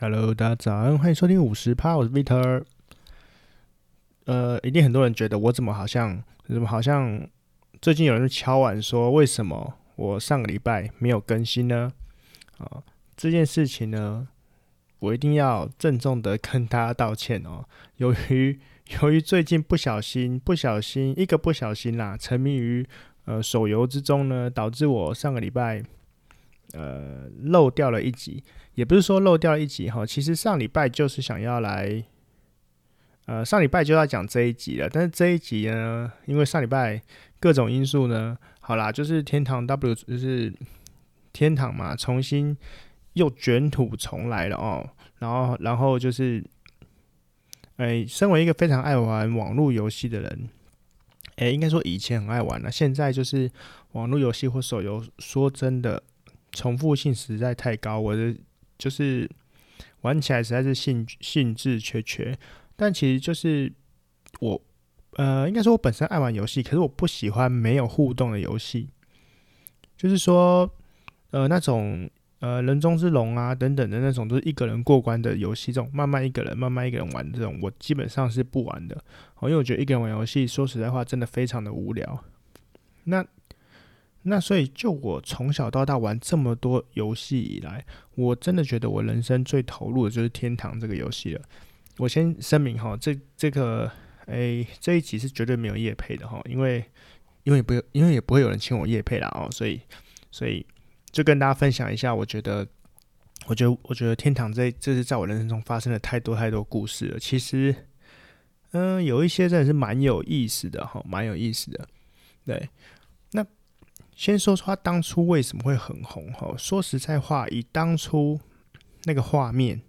Hello，大家早安，欢迎收听五十趴，我是 Vitor。呃，一定很多人觉得我怎么好像怎么好像最近有人敲碗说，为什么我上个礼拜没有更新呢？啊，这件事情呢，我一定要郑重的跟大家道歉哦。由于 由于最近不小心不小心一个不小心啦，沉迷于呃手游之中呢，导致我上个礼拜呃漏掉了一集。也不是说漏掉了一集哈，其实上礼拜就是想要来，呃，上礼拜就要讲这一集了，但是这一集呢，因为上礼拜各种因素呢，好啦，就是天堂 W 就是天堂嘛，重新又卷土重来了哦，然后然后就是，哎、身为一个非常爱玩网络游戏的人，哎、应该说以前很爱玩了，现在就是网络游戏或手游，说真的，重复性实在太高，我的。就是玩起来实在是兴兴致缺缺，但其实就是我呃，应该说我本身爱玩游戏，可是我不喜欢没有互动的游戏。就是说呃那种呃人中之龙啊等等的那种都是一个人过关的游戏，这种慢慢一个人慢慢一个人玩这种，我基本上是不玩的。哦，因为我觉得一个人玩游戏，说实在话，真的非常的无聊。那那所以，就我从小到大玩这么多游戏以来，我真的觉得我人生最投入的就是《天堂》这个游戏了。我先声明哈，这这个诶、这一集是绝对没有业配的哈，因为因为不因为也不会有人请我业配啦哦，所以所以就跟大家分享一下，我觉得我觉得我觉得《天堂》这这是在我人生中发生了太多太多故事了。其实，嗯、有一些真的是蛮有意思的哈，蛮有意思的，对。先说说他当初为什么会很红哈？说实在话，以当初那个画面，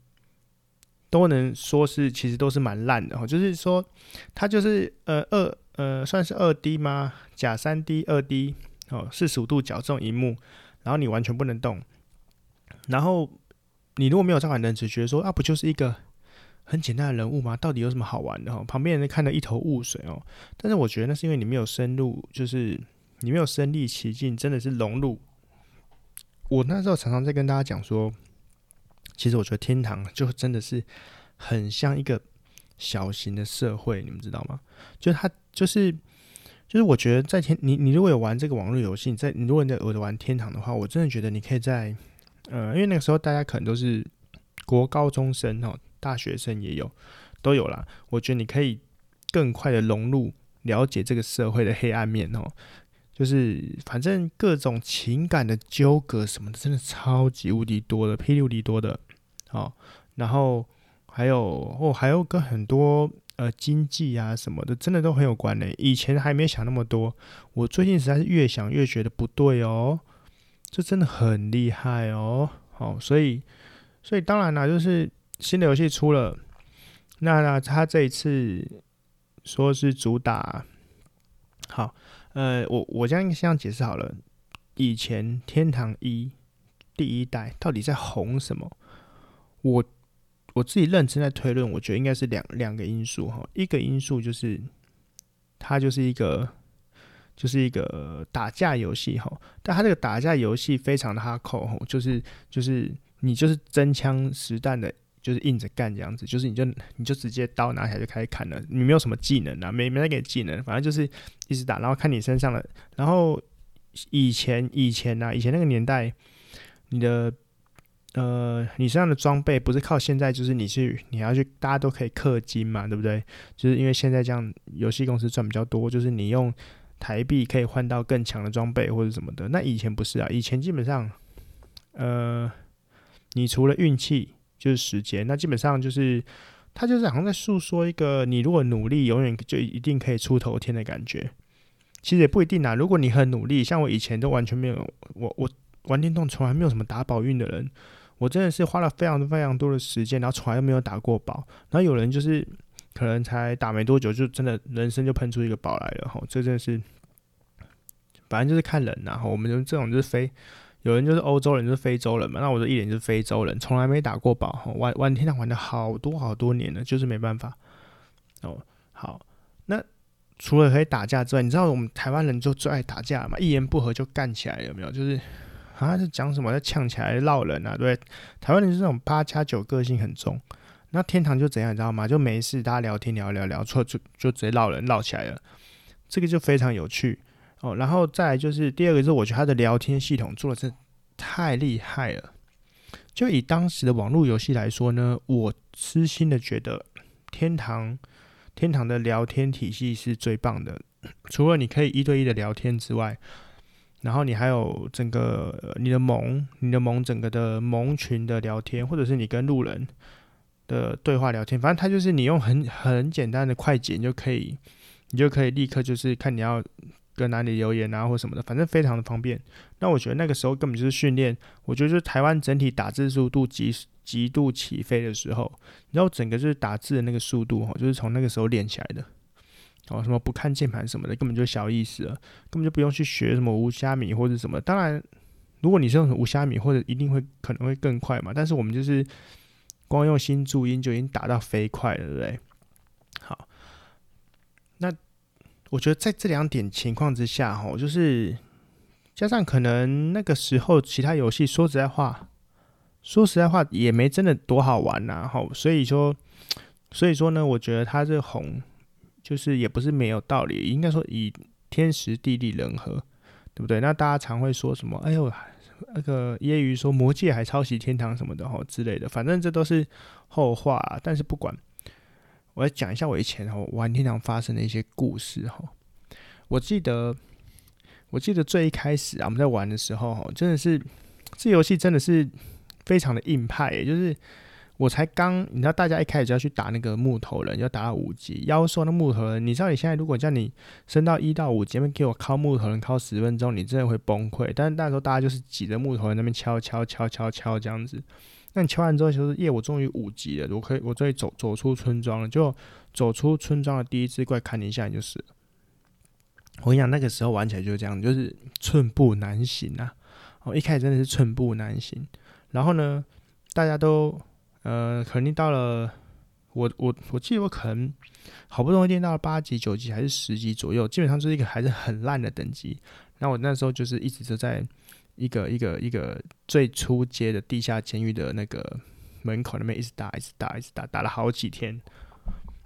都能说是其实都是蛮烂的哈。就是说，他就是呃二呃算是二 D 吗？假三 D 二 D 哦，四十五度角这种荧幕，然后你完全不能动。然后你如果没有在玩的人，只觉得说啊，不就是一个很简单的人物吗？到底有什么好玩的哈？旁边人看得一头雾水哦。但是我觉得那是因为你没有深入，就是。你没有身历其境，真的是融入。我那时候常常在跟大家讲说，其实我觉得天堂就真的是很像一个小型的社会，你们知道吗？就是它就是就是我觉得在天，你你如果有玩这个网络游戏，在你如果你在有玩天堂的话，我真的觉得你可以在呃，因为那个时候大家可能都是国高中生哦，大学生也有都有啦。我觉得你可以更快的融入，了解这个社会的黑暗面哦。就是反正各种情感的纠葛什么的，真的超级无敌多的，霹雳无敌多的，哦，然后还有哦，还有跟很多呃经济啊什么的，真的都很有关联。以前还没想那么多，我最近实在是越想越觉得不对哦，这真的很厉害哦，好，所以所以当然啦，就是新的游戏出了，那那他这一次说是主打好。呃，我我这样这样解释好了。以前天堂一第一代到底在红什么？我我自己认真在推论，我觉得应该是两两个因素哈。一个因素就是它就是一个就是一个打架游戏哈，但它这个打架游戏非常的哈扣哈，就是就是你就是真枪实弹的。就是硬着干这样子，就是你就你就直接刀拿起来就开始砍了，你没有什么技能啊，没没那个技能，反正就是一直打，然后看你身上的。然后以前以前呢、啊，以前那个年代，你的呃你身上的装备不是靠现在，就是你去你要去，大家都可以氪金嘛，对不对？就是因为现在这样游戏公司赚比较多，就是你用台币可以换到更强的装备或者什么的。那以前不是啊，以前基本上呃，你除了运气。就是时间，那基本上就是，他就是好像在诉说一个，你如果努力，永远就一定可以出头天的感觉。其实也不一定啊，如果你很努力，像我以前都完全没有，我我玩电动从来没有什么打宝运的人，我真的是花了非常非常多的时间，然后从来都没有打过宝。然后有人就是可能才打没多久，就真的人生就喷出一个宝来了哈，这真的是，反正就是看人然后，我们就这种就是非。有人就是欧洲人，就是非洲人嘛。那我就一脸就是非洲人，从来没打过宝，玩玩天堂玩了好多好多年了，就是没办法。哦，好，那除了可以打架之外，你知道我们台湾人就最爱打架嘛？一言不合就干起来，有没有？就是啊，是讲什么？在呛起来闹人啊？对，台湾人是这种八加九个性很重。那天堂就怎样，你知道吗？就没事，大家聊天聊聊聊错，就就直接闹人闹起来了。这个就非常有趣哦。然后再就是第二个，是我觉得它的聊天系统做的是太厉害了。就以当时的网络游戏来说呢，我私心的觉得天堂天堂的聊天体系是最棒的。除了你可以一对一的聊天之外，然后你还有整个你的盟，你的盟整个的盟群的聊天，或者是你跟路人的对话聊天，反正它就是你用很很简单的快捷你就可以，你就可以立刻就是看你要跟哪里留言啊或什么的，反正非常的方便。那我觉得那个时候根本就是训练，我觉得就是台湾整体打字速度极极度起飞的时候，然后整个就是打字的那个速度哈，就是从那个时候练起来的。哦，什么不看键盘什么的，根本就小意思了，根本就不用去学什么无虾米或者什么。当然，如果你是用无虾米，或者一定会可能会更快嘛。但是我们就是光用新注音就已经打到飞快了，对不对？好，那我觉得在这两点情况之下，哈，就是加上可能那个时候其他游戏，说实在话，说实在话也没真的多好玩呐，哈。所以说，所以说呢，我觉得它这红。就是也不是没有道理，应该说以天时地利人和，对不对？那大家常会说什么？哎呦，那个揶揄说魔戒还抄袭天堂什么的哈之类的，反正这都是后话。但是不管，我来讲一下我以前哈玩天堂发生的一些故事哈。我记得，我记得最一开始啊，我们在玩的时候哈，真的是这游戏真的是非常的硬派，也就是。我才刚，你知道，大家一开始就要去打那个木头人，要打到五级。妖兽那木头人，你知道，你现在如果叫你升到一到五级，给我敲木头人敲十分钟，你真的会崩溃。但是那时候大家就是挤着木头人那边敲敲敲敲敲这样子。那你敲完之后就是，耶，我终于五级了，我可以，我终于走走出村庄了。就走出村庄的第一只怪，砍你一下你就死了。我跟你讲，那个时候玩起来就是这样，就是寸步难行啊。哦，一开始真的是寸步难行。然后呢，大家都。呃，肯定到了，我我我记得我可能好不容易练到了八级、九级还是十级左右，基本上就是一个还是很烂的等级。那我那时候就是一直就在一个一个一个最初阶的地下监狱的那个门口那边一直打，一直打，一直打，打了好几天，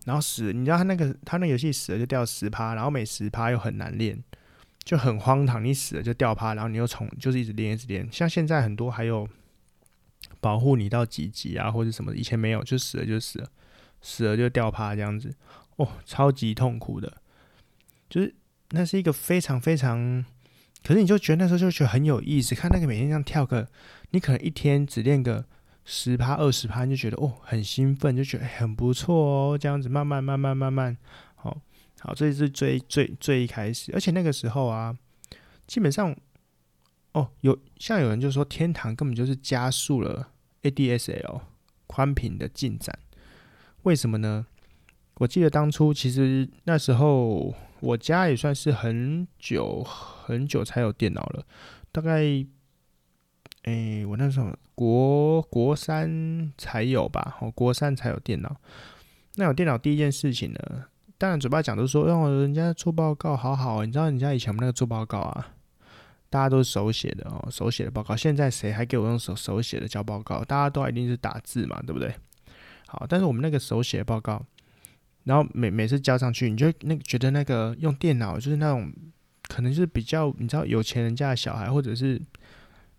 然后死，你知道他那个他那游戏死了就掉十趴，然后每十趴又很难练，就很荒唐。你死了就掉趴，然后你又从就是一直练一直练，像现在很多还有。保护你到几级啊，或者什么？以前没有，就死了就死了，死了就掉趴这样子，哦，超级痛苦的，就是那是一个非常非常，可是你就觉得那时候就觉得很有意思，看那个每天这样跳个，你可能一天只练个十趴二十趴，你就觉得哦很兴奋，就觉得很不错哦，这样子慢慢慢慢慢慢，好好，这是最最最一开始，而且那个时候啊，基本上哦有像有人就说天堂根本就是加速了。ADSL 宽频的进展，为什么呢？我记得当初其实那时候我家也算是很久很久才有电脑了，大概，诶、我那时候国国三才有吧，哦，国三才有电脑。那有电脑第一件事情呢，当然嘴巴讲都说让人家做报告好好，你知道人家以前我们那个做报告啊。大家都是手写的哦，手写的报告。现在谁还给我用手手写的交报告？大家都一定是打字嘛，对不对？好，但是我们那个手写报告，然后每每次交上去，你就那觉得那个用电脑就是那种，可能就是比较你知道有钱人家的小孩，或者是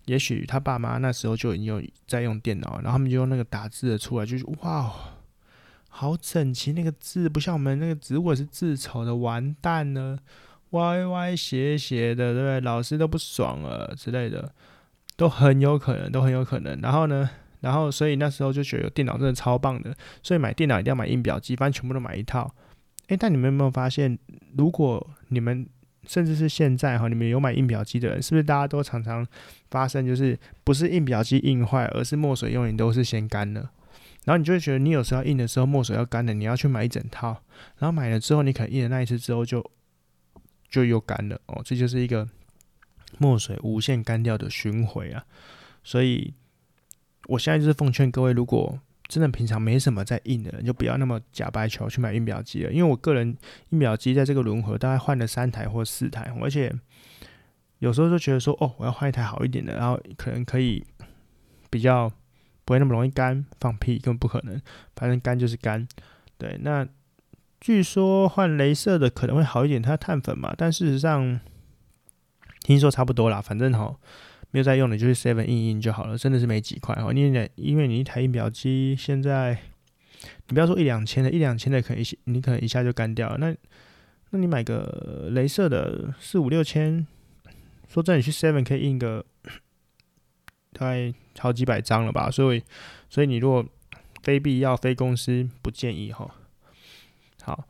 也许他爸妈那时候就已经有在用电脑，然后他们就用那个打字的出来，就是哇，好整齐，那个字不像我们那个字，如果是字丑的，完蛋了。歪歪斜斜的，对不对？老师都不爽了之类的，都很有可能，都很有可能。然后呢，然后所以那时候就觉得电脑真的超棒的，所以买电脑一定要买印表机，反正全部都买一套。诶，但你们有没有发现，如果你们甚至是现在哈，你们有买印表机的人，是不是大家都常常发生就是不是印表机印坏，而是墨水用印都是先干了，然后你就会觉得你有时候印的时候墨水要干了，你要去买一整套，然后买了之后你可能印了那一次之后就。就又干了哦，这就是一个墨水无限干掉的巡回啊！所以，我现在就是奉劝各位，如果真的平常没什么在印的人，就不要那么假白球去买印表机了。因为我个人印表机在这个轮回大概换了三台或四台，而且有时候就觉得说，哦，我要换一台好一点的，然后可能可以比较不会那么容易干，放屁根本不可能，反正干就是干。对，那据说换镭射的可能会好一点，它碳粉嘛，但事实上听说差不多啦，反正哈没有在用的，就是 Seven 印印就好了，真的是没几块哦。因为因为你一台印表机现在，你不要说一两千的，一两千的可以你可能一下就干掉了，那那你买个镭射的四五六千。说真的，你去 Seven 可以印个 大概好几百张了吧？所以，所以你如果非必要、非公司不建议哈。好，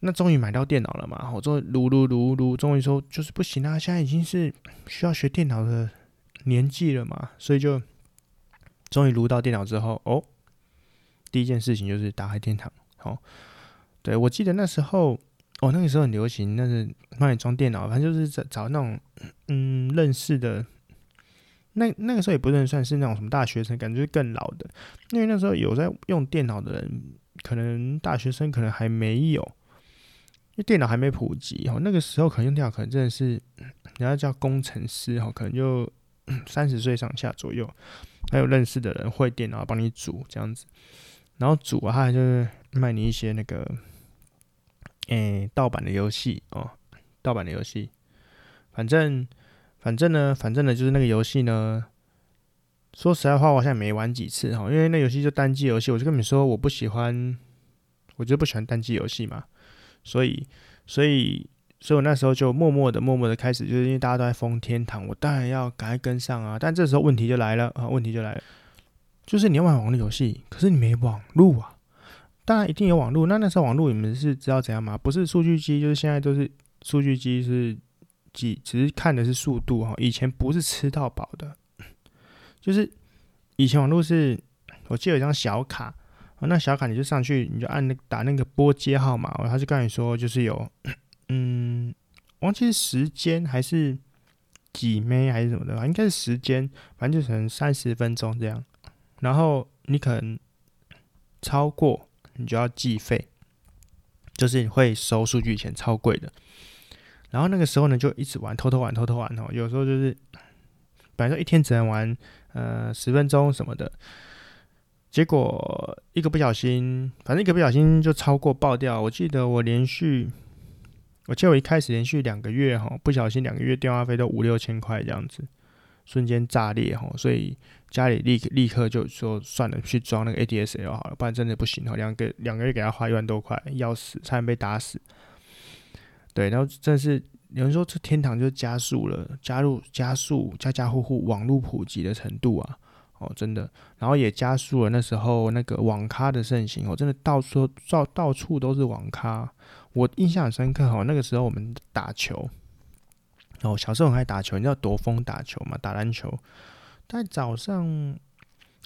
那终于买到电脑了嘛？我终于卢卢卢卢，终于说就是不行啊！现在已经是需要学电脑的年纪了嘛，所以就终于撸到电脑之后，哦，第一件事情就是打开天堂。好，对，我记得那时候。哦，那个时候很流行，那是帮你装电脑，反正就是找找那种嗯认识的。那那个时候也不能算是那种什么大学生，感觉更老的，因为那时候有在用电脑的人，可能大学生可能还没有，因为电脑还没普及哦。那个时候可能用电脑，可能真的是人家叫工程师哈，可能就 三十岁上下左右，还有认识的人会电脑帮你组这样子，然后组啊，他就是卖你一些那个。诶、盗版的游戏哦，盗版的游戏，反正反正呢，反正呢，就是那个游戏呢。说实在话，我好像没玩几次哈，因为那游戏就单机游戏，我就跟你说我不喜欢，我就不喜欢单机游戏嘛。所以，所以，所以我那时候就默默的、默默的开始，就是因为大家都在封天堂，我当然要赶快跟上啊。但这时候问题就来了啊，问题就来了，就是你要玩网络游戏，可是你没网路啊。当然一定有网络，那那时候网络你们是知道怎样吗？不是数据机，就是现在都是数据机，是几只是看的是速度哈。以前不是吃到饱的，就是以前网络是，我记得有一张小卡，那小卡你就上去，你就按那打那个拨接号码，然后他就跟你说就是有，嗯，忘记时间还是几枚还是什么的，应该是时间，反正就可能三十分钟这样，然后你可能超过。你就要计费，就是你会收数据钱超贵的。然后那个时候呢，就一直玩，偷偷玩，偷偷玩哦。有时候就是，本来说一天只能玩呃十分钟什么的，结果一个不小心，反正一个不小心就超过爆掉。我记得我连续，我记得我一开始连续两个月哈，不小心两个月电话费都五六千块这样子。瞬间炸裂哈，所以家里立刻立刻就说算了，去装那个 ADSL 好了，不然真的不行哈。两个两个月给他花一万多块，要死，差点被打死。对，然后真的是有人说这天堂就加速了，加入加速家家户户网络普及的程度啊，哦真的，然后也加速了那时候那个网咖的盛行哦，真的到处到到处都是网咖，我印象很深刻哈，那个时候我们打球。哦，小时候很爱打球，你知道夺峰打球嘛？打篮球，但早上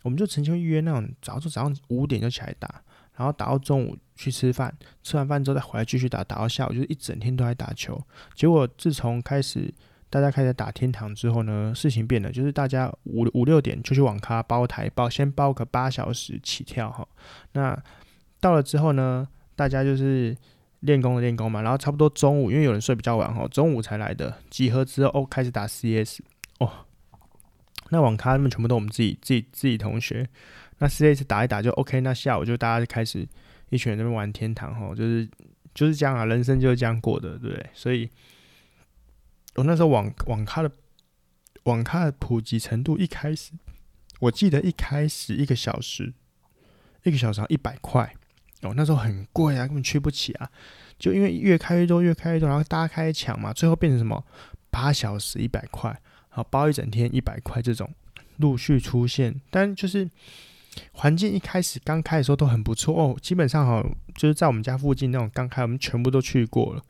我们就曾经预约那种早上早上五点就起来打，然后打到中午去吃饭，吃完饭之后再回来继续打，打到下午就是一整天都在打球。结果自从开始大家开始打天堂之后呢，事情变了，就是大家五五六点就去网咖包台包，先包个八小时起跳哈。那到了之后呢，大家就是。练功的练功嘛，然后差不多中午，因为有人睡比较晚哈，中午才来的。集合之后哦，开始打 CS 哦。那网咖他们全部都我们自己自己自己同学。那 CS 打一打就 OK，那下午就大家就开始一群人在那边玩天堂哈，就是就是这样啊，人生就是这样过的，对不对？所以，我那时候网网咖的网咖的普及程度，一开始我记得一开始一个小时一个小时一百块。哦，那时候很贵啊，根本去不起啊！就因为越开越多，越开越多，然后大家开抢嘛，最后变成什么八小时一百块，好包一整天一百块这种陆续出现。但就是环境一开始刚开的时候都很不错哦，基本上哈，就是在我们家附近那种刚开，我们全部都去过了，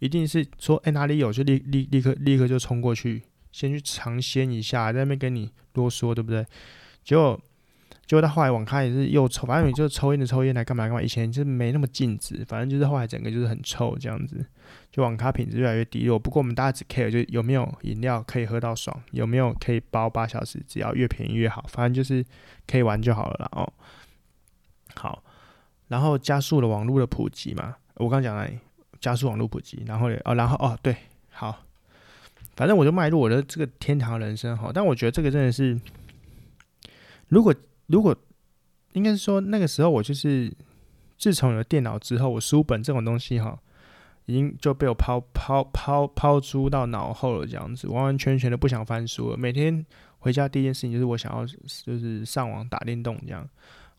一定是说哎哪里有就立立立刻立刻就冲过去，先去尝鲜一下，在那边跟你啰嗦，对不对？结果。结果到后来网咖也是又抽，反正你就抽烟的抽烟来干嘛干嘛。以前就是没那么禁止，反正就是后来整个就是很臭这样子，就网咖品质越来越低落。不过我们大家只 care 就有没有饮料可以喝到爽，有没有可以包八小时，只要越便宜越好，反正就是可以玩就好了啦。哦，好，然后加速了网络的普及嘛，我刚讲了加速网络普及，然后哦，然后哦对，好，反正我就迈入我的这个天堂人生哈。但我觉得这个真的是，如果如果应该是说那个时候我就是自从有了电脑之后，我书本这种东西哈，已经就被我抛抛抛抛诸到脑后了，这样子完完全全的不想翻书了。每天回家第一件事情就是我想要就是上网打电动这样，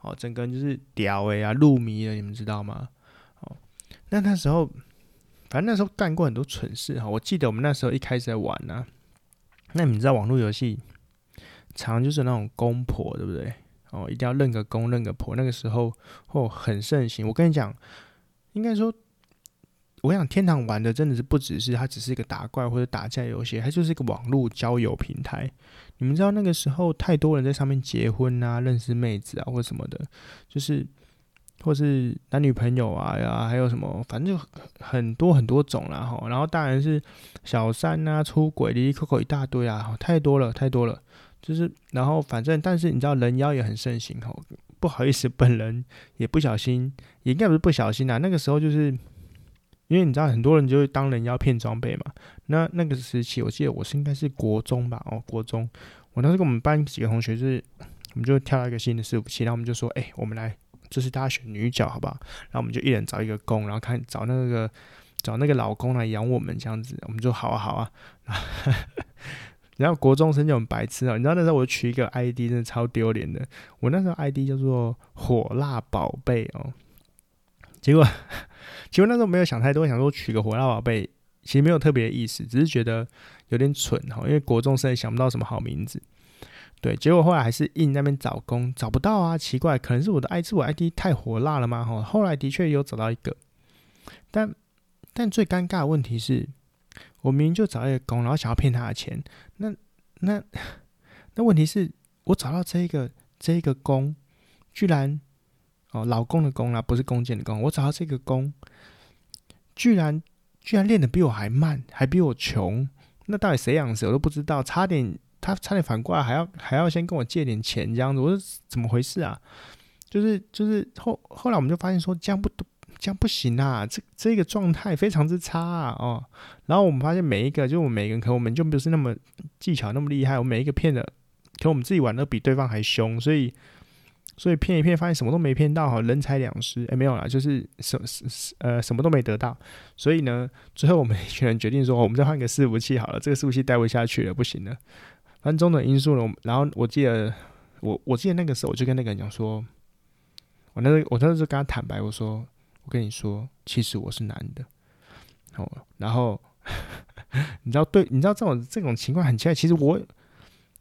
哦，整个人就是屌哎呀入迷了，你们知道吗？哦，那那时候。反正那时候干过很多蠢事哈，我记得我们那时候一开始在玩呢、那你知道网络游戏常就是那种公婆对不对？哦，一定要认个公认个婆，那个时候哦很盛行。我跟你讲，应该说，我想天堂玩的真的是不只是它只是一个打怪或者打架游戏，它就是一个网络交友平台。你们知道那个时候太多人在上面结婚啊，认识妹子啊或什么的，就是。或是男女朋友啊呀，还有什么，反正就很多很多种啦哈。然后当然是小三啊、出轨、哩哩抠抠一大堆啊，太多了太多了。就是然后反正，但是你知道人妖也很盛行哈。不好意思，本人也不小心，也应该不是不小心啊。那个时候就是因为你知道很多人就会当人妖骗装备嘛。那那个时期，我记得我是应该是国中吧，哦，国中。我当时跟我们班几个同学就是，我们就跳了一个新的伺服器，然后我们就说，哎、我们来。就是大家选女角，好不好？然后我们就一人找一个公，然后看找那个找那个老公来养我们这样子，我们就好啊好啊。然后国中生就很白痴啊，你知道那时候我取一个 ID 真的超丢脸的，我那时候 ID 叫做火辣宝贝哦。结果 结果那时候没有想太多，想说取个火辣宝贝，其实没有特别的意思，只是觉得有点蠢哈，因为国中生也想不到什么好名字。对，结果后来还是硬那边找工，找不到啊，奇怪，可能是我的 ID，我 ID 太火辣了吗？哈，后来的确有找到一个，但但最尴尬的问题是，我明明就找一个工，然后想要骗他的钱，那那那问题是我找到这一个这一个工，居然哦，老公的工啊，不是弓箭的弓，我找到这个工，居然居然练得比我还慢，还比我穷，那到底谁养谁我都不知道，差点。他差点反过来还要还要先跟我借点钱这样子，我说怎么回事啊？就是就是后后来我们就发现说这样不这样不行啊，这这个状态非常之差啊哦。然后我们发现每一个就我们每个人可能我们就不是那么技巧那么厉害，我每一个骗的，可我们自己玩的比对方还凶，所以所以骗一骗发现什么都没骗到哈，人财两失。哎没有啦，就是什什呃什么都没得到。所以呢，最后我们一群人决定说，我们再换个伺服器好了，这个伺服器待不下去了，不行了。分钟的因素呢？然后我记得，我我记得那个时候，我就跟那个人讲说，我那个我当时就跟他坦白，我说，我跟你说，其实我是男的。哦，然后 你知道，对，你知道这种这种情况很奇怪。其实我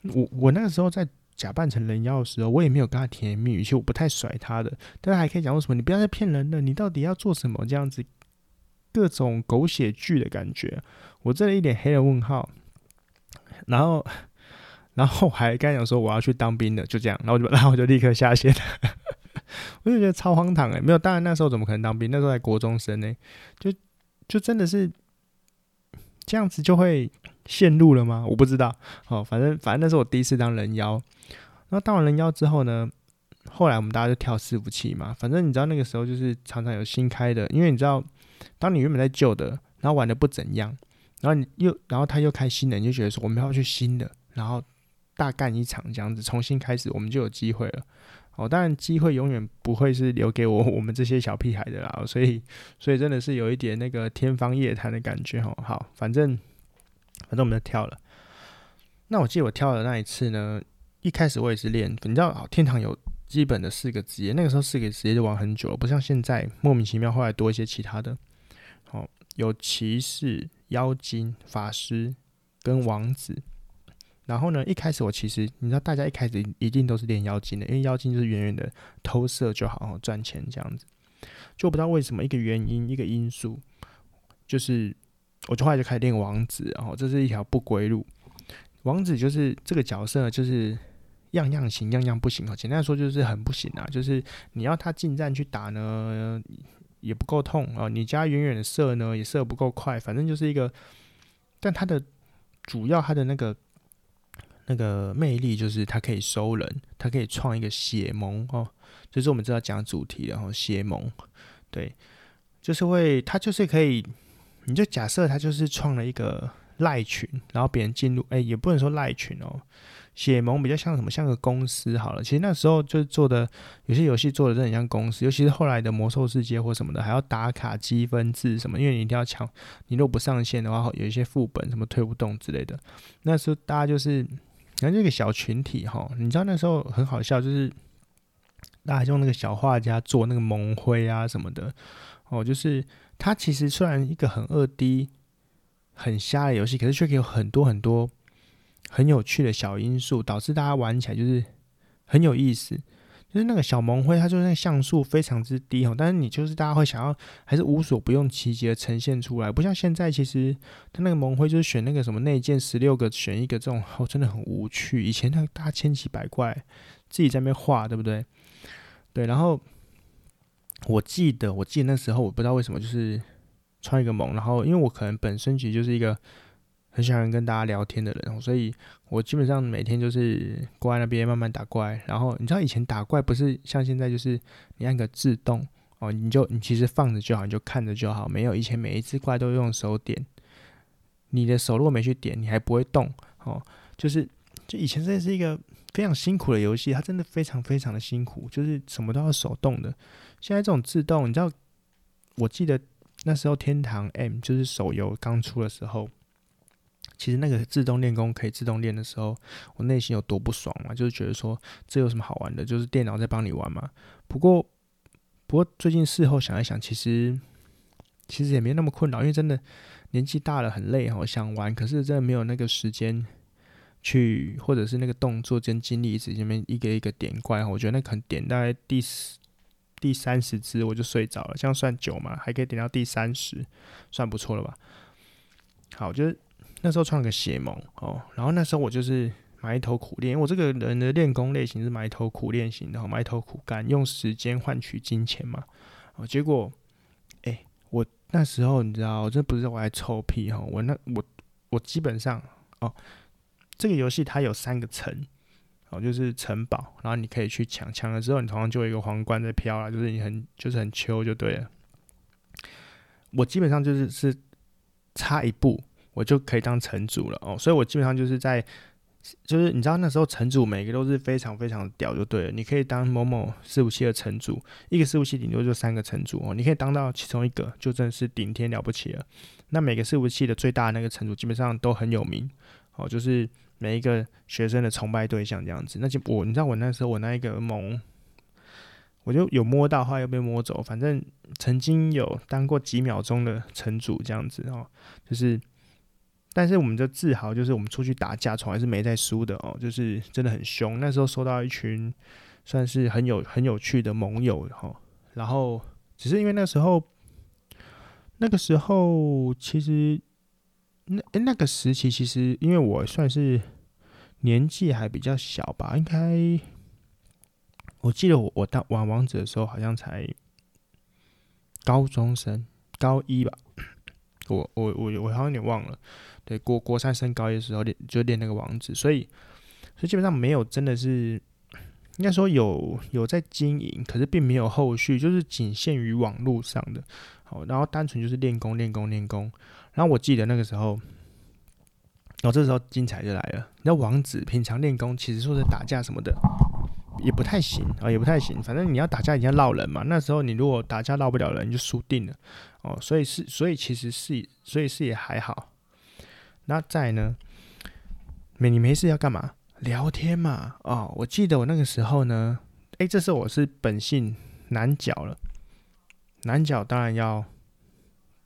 我我那个时候在假扮成人妖的时候，我也没有跟他甜言蜜语，其实我不太甩他的，但是还可以讲说什么，你不要再骗人了，你到底要做什么？这样子各种狗血剧的感觉，我这里一点黑人问号，然后。然后我还刚讲说我要去当兵的，就这样，然后就 然后我就立刻下线了，我就觉得超荒唐哎，没有，当然那时候怎么可能当兵？那时候还国中生呢，就就真的是这样子就会陷入了吗？我不知道，哦，反正反正那是我第一次当人妖，然后当完人妖之后呢，后来我们大家就跳伺服器嘛，反正你知道那个时候就是常常有新开的，因为你知道，当你原本在旧的，然后玩的不怎样，然后你又然后他又开新的，你就觉得说我们要去新的，然后。大干一场这样子，重新开始，我们就有机会了。哦，当然机会永远不会是留给我 我们这些小屁孩的啦。所以，所以真的是有一点那个天方夜谭的感觉哦。好，反正反正我们就跳了。那我记得我跳的那一次呢，一开始我也是练，你知道，天堂有基本的四个职业，那个时候四个职业就玩很久了，不像现在莫名其妙后来多一些其他的。哦，有骑士、妖精、法师跟王子。然后呢，一开始我其实你知道，大家一开始一定都是练妖精的，因为妖精就是远远的偷色就好，好赚钱这样子。就不知道为什么一个原因一个因素，就是我就后来就开始练王子，然后这是一条不归路。王子就是这个角色，就是样样行，样样不行。简单来说就是很不行啊，就是你要他近战去打呢，也不够痛啊；你加远远的射呢，也射不够快。反正就是一个，但他的主要他的那个。那个魅力就是它可以收人，它可以创一个血盟哦，就是我们知道讲主题，然后血盟，对，就是会，它就是可以，你就假设它就是创了一个赖群，然后别人进入，哎、也不能说赖群哦。血盟比较像什么？像个公司好了。其实那时候就做的有些游戏做的真的很像公司，尤其是后来的魔兽世界或什么的，还要打卡积分制什么，因为你一定要抢，你如果不上线的话，有一些副本什么推不动之类的。那时候大家就是，那这个小群体哈，你知道那时候很好笑，就是大家用那个小画家做那个蒙灰啊什么的哦，就是它其实虽然一个很二 D、很瞎的游戏，可是却可以有很多很多。很有趣的小因素，导致大家玩起来就是很有意思。就是那个小萌灰，它就是那个像素非常之低哦，但是你就是大家会想要，还是无所不用其极的呈现出来。不像现在，其实它那个萌灰就是选那个什么内建十六个选一个这种，哦，真的很无趣。以前那个大家千奇百怪，自己在那边画，对不对？对。然后我记得，我记得那时候我不知道为什么，就是穿一个盟，然后因为我可能本身其实就是一个。很喜欢跟大家聊天的人，所以我基本上每天就是过来那边慢慢打怪。然后你知道以前打怪不是像现在，就是你按个自动哦，你就你其实放着就好，你就看着就好。没有以前每一只怪都用手点，你的手如果没去点，你还不会动哦。就是就以前这是一个非常辛苦的游戏，它真的非常非常的辛苦，就是什么都要手动的。现在这种自动，你知道，我记得那时候天堂 M 就是手游刚出的时候。其实那个自动练功可以自动练的时候，我内心有多不爽嘛？就是觉得说，这有什么好玩的？就是电脑在帮你玩嘛。不过，不过最近事后想一想，其实其实也没那么困扰，因为真的年纪大了很累哈，想玩，可是真的没有那个时间去，或者是那个动作跟精力一直这边一个一个点怪。我觉得那可能点大概第第三十只我就睡着了，这样算久嘛？还可以点到第三十，算不错了吧？好，就是。那时候创个邪盟哦，然后那时候我就是埋头苦练，因为我这个人的练功类型是埋头苦练型的，埋头苦干，用时间换取金钱嘛。哦，结果，哎、我那时候你知道，这不是我在臭屁哈，我那我我基本上哦，这个游戏它有三个层，哦，就是城堡，然后你可以去抢，抢了之后你头上就有一个皇冠在飘了，就是你很就是很秋就对了。我基本上就是是差一步。我就可以当城主了哦，所以我基本上就是在，就是你知道那时候城主每个都是非常非常屌就对了，你可以当某某伺服器的城主，一个伺服器顶多就三个城主哦，你可以当到其中一个就真的是顶天了不起了。那每个伺服器的最大那个城主基本上都很有名哦，就是每一个学生的崇拜对象这样子。那就我你知道我那时候我那一个盟，我就有摸到，后来又被摸走，反正曾经有当过几秒钟的城主这样子哦，就是。但是我们就自豪，就是我们出去打架，从来是没在输的哦，就是真的很凶。那时候收到一群算是很有很有趣的盟友哈，然后只是因为那时候，那个时候其实那诶那个时期其实因为我算是年纪还比较小吧，应该我记得我我当玩王者的时候好像才高中生高一吧，我我我我好像有点忘了。对，国国三升高一的时候练就练那个王子，所以所以基本上没有真的是应该说有有在经营，可是并没有后续，就是仅限于网络上的。好，然后单纯就是练功练功练功。然后我记得那个时候，然后这时候精彩就来了。那王子平常练功，其实说是打架什么的也不太行啊，也不太行。反正你要打架，你要闹人嘛。那时候你如果打架闹不了人，你就输定了哦。所以是，所以其实是，所以是也还好。那再呢？没你没事要干嘛？聊天嘛。哦，我记得我那个时候呢，诶、这时候我是本性男角了。男角当然要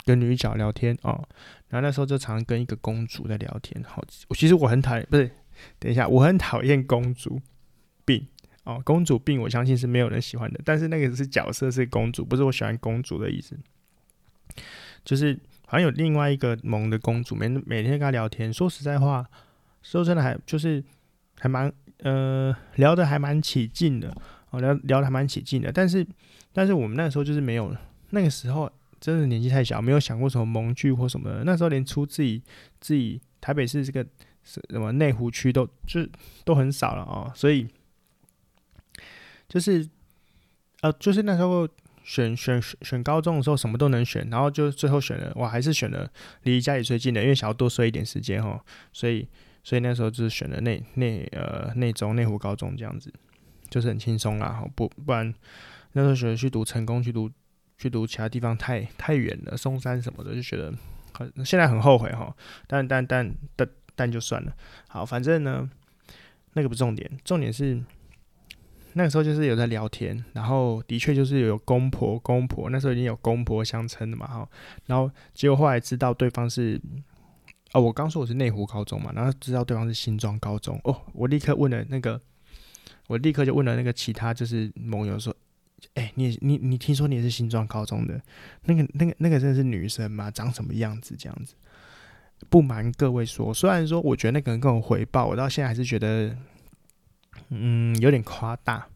跟女角聊天哦。然后那时候就常跟一个公主在聊天。好，其实我很讨厌，不是，等一下，我很讨厌公主病哦。公主病，我相信是没有人喜欢的。但是那个是角色是公主，不是我喜欢公主的意思，就是。好像有另外一个盟的公主，每每天跟她聊天。说实在话，说真的还就是还蛮呃聊得还蛮起劲的哦，聊聊得还蛮起劲的。但是但是我们那时候就是没有，那个时候真的年纪太小，没有想过什么盟剧或什么的。那时候连出自己自己台北市这个什么内湖区都就都很少了哦，所以就是呃就是那时候。选选选高中的时候什么都能选，然后就最后选了，我还是选了离家里最近的，因为想要多睡一点时间哈，所以所以那时候就是选了内内呃内中内湖高中这样子，就是很轻松啦，不不然那时候选去读成功去读去读其他地方太太远了，松山什么的就觉得很现在很后悔哈，但但但但但就算了，好，反正呢那个不重点，重点是。那个时候就是有在聊天，然后的确就是有公婆公婆，那时候已经有公婆相称的嘛哈，然后结果后来知道对方是，哦，我刚说我是内湖高中嘛，然后知道对方是新庄高中，哦，我立刻问了那个，我立刻就问了那个其他就是盟友说，哎、你你你听说你也是新庄高中的，那个那个那个真的是女生吗？长什么样子这样子？不瞒各位说，虽然说我觉得那个人跟我回报，我到现在还是觉得。嗯，有点夸大，